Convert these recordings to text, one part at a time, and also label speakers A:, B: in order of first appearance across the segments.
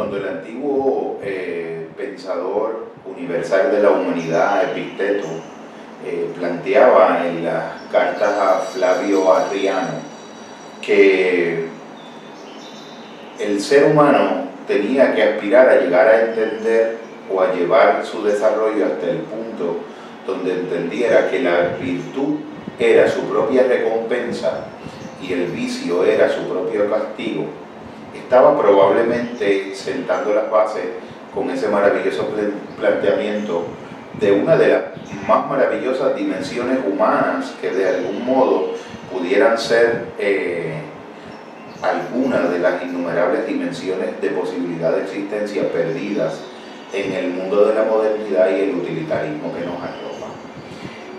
A: Cuando el antiguo eh, pensador universal de la humanidad, Epicteto, eh, planteaba en las cartas a Flavio Arriano que el ser humano tenía que aspirar a llegar a entender o a llevar su desarrollo hasta el punto donde entendiera que la virtud era su propia recompensa y el vicio era su propio castigo, estaba probablemente sentando las bases con ese maravilloso planteamiento de una de las más maravillosas dimensiones humanas que de algún modo pudieran ser eh, algunas de las innumerables dimensiones de posibilidad de existencia perdidas en el mundo de la modernidad y el utilitarismo que nos arropa.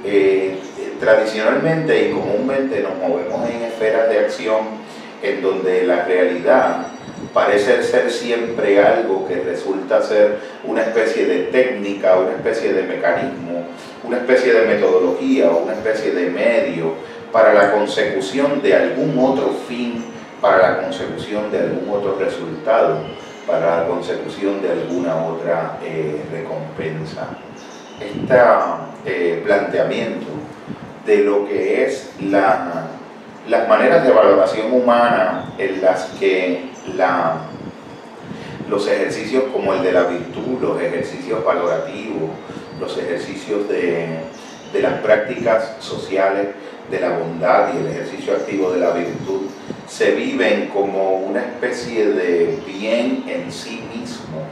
A: Eh, tradicionalmente y comúnmente nos movemos en esferas de acción en donde la realidad parece ser siempre algo que resulta ser una especie de técnica, una especie de mecanismo, una especie de metodología o una especie de medio para la consecución de algún otro fin, para la consecución de algún otro resultado, para la consecución de alguna otra eh, recompensa. Este planteamiento de lo que es la, las maneras de valoración humana en las que la, los ejercicios como el de la virtud, los ejercicios valorativos, los ejercicios de, de las prácticas sociales de la bondad y el ejercicio activo de la virtud se viven como una especie de bien en sí mismo,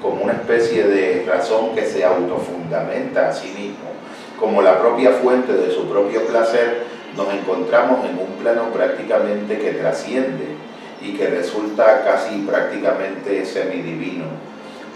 A: como una especie de razón que se autofundamenta a sí mismo, como la propia fuente de su propio placer, nos encontramos en un plano prácticamente que trasciende y que resulta casi prácticamente semidivino.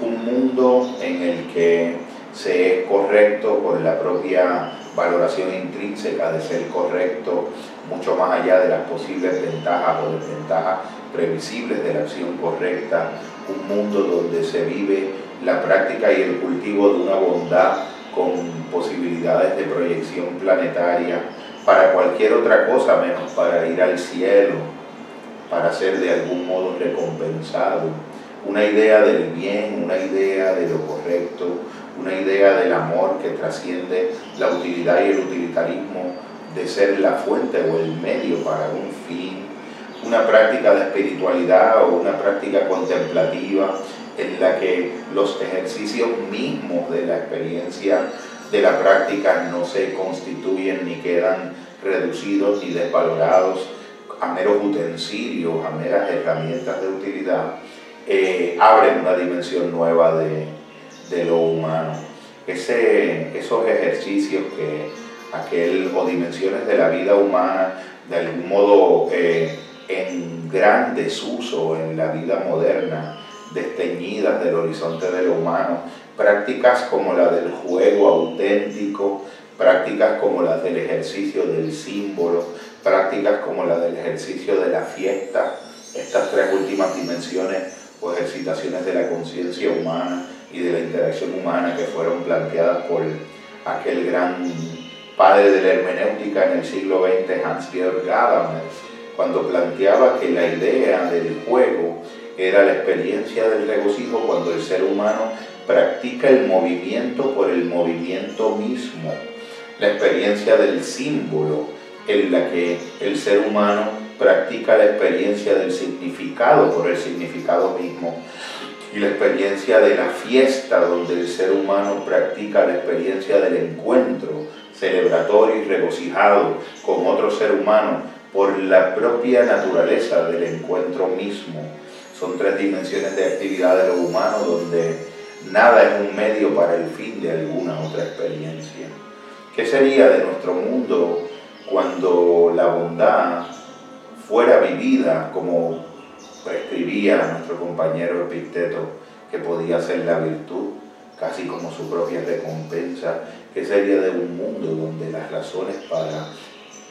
A: Un mundo en el que se es correcto con la propia valoración intrínseca de ser correcto, mucho más allá de las posibles ventajas o desventajas previsibles de la acción correcta, un mundo donde se vive la práctica y el cultivo de una bondad con posibilidades de proyección planetaria para cualquier otra cosa menos para ir al cielo, para ser de algún modo recompensado. Una idea del bien, una idea de lo correcto, una idea del amor que trasciende la utilidad y el utilitarismo de ser la fuente o el medio para un fin, una práctica de espiritualidad o una práctica contemplativa en la que los ejercicios mismos de la experiencia de la práctica no se constituyen ni quedan reducidos ni desvalorados a meros utensilios, a meras herramientas de utilidad, eh, abren una dimensión nueva de, lo humano. Ese, esos ejercicios que aquel, o dimensiones de la vida humana, de algún modo eh, en gran desuso en la vida moderna, desteñidas del horizonte de lo humano, prácticas como la del juego auténtico, prácticas como las del ejercicio del símbolo, prácticas como la del ejercicio de la fiesta, estas tres últimas dimensiones o ejercitaciones de la conciencia humana y de la interacción humana que fueron planteadas por aquel gran padre de la hermenéutica en el siglo XX, Hans-Georg Gadamer, cuando planteaba que la idea del juego era la experiencia del regocijo cuando el ser humano practica el movimiento por el movimiento mismo, la experiencia del símbolo en la que el ser humano practica la experiencia del significado por el significado mismo y la experiencia de la fiesta donde el ser humano practica la experiencia del encuentro celebratorio y regocijado con otro ser humano por la propia naturaleza del encuentro mismo. Son tres dimensiones de actividad de lo humano donde nada es un medio para el fin de alguna otra experiencia. ¿Qué sería de nuestro mundo cuando la bondad fuera vivida como prescribía nuestro compañero Epicteto, que podía ser la virtud, casi como su propia recompensa? ¿Qué sería de un mundo donde las razones para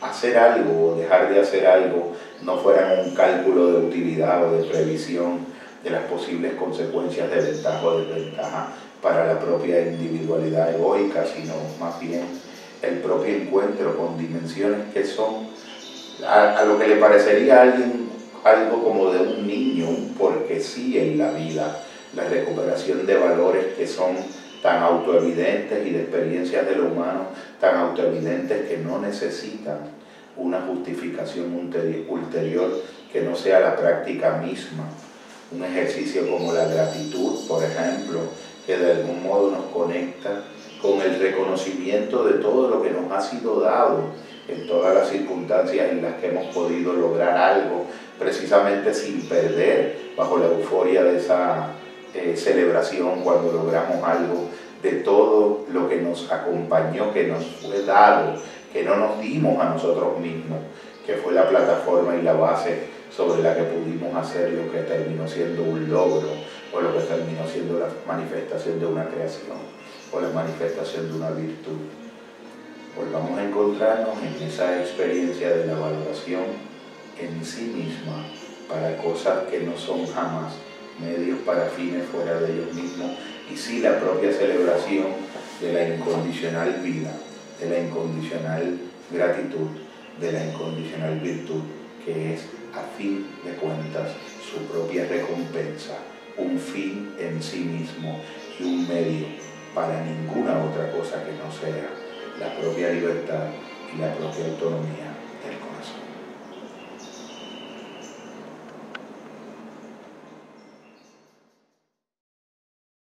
A: hacer algo o dejar de hacer algo no fueran un cálculo de utilidad o de previsión de las posibles consecuencias de ventaja o desventaja para la propia individualidad egoica, sino más bien el propio encuentro con dimensiones que son a, lo que le parecería a alguien algo como de un niño, porque sí en la vida, la recuperación de valores que son tan autoevidentes y de experiencias de lo humano tan autoevidentes que no necesitan una justificación ulterior que no sea la práctica misma. Un ejercicio como la gratitud, por ejemplo, que de algún modo nos conecta con el reconocimiento de todo lo que nos ha sido dado en todas las circunstancias en las que hemos podido lograr algo, precisamente sin perder bajo la euforia de esa eh, celebración cuando logramos algo, de todo lo que nos acompañó, que nos fue dado, que no nos dimos a nosotros mismos, que fue la plataforma y la base sobre la que pudimos hacer lo que terminó siendo un logro o lo que terminó siendo la manifestación de una creación o la manifestación de una virtud. Volvamos a encontrarnos en esa experiencia de la valoración en sí misma para cosas que no son jamás medios para fines fuera de ellos mismos y sí la propia celebración de la incondicional vida, de la incondicional gratitud, de la incondicional virtud, que es a fin de cuentas su propia recompensa, un fin en sí mismo y un medio para ninguna otra cosa que no sea la propia libertad y la propia autonomía.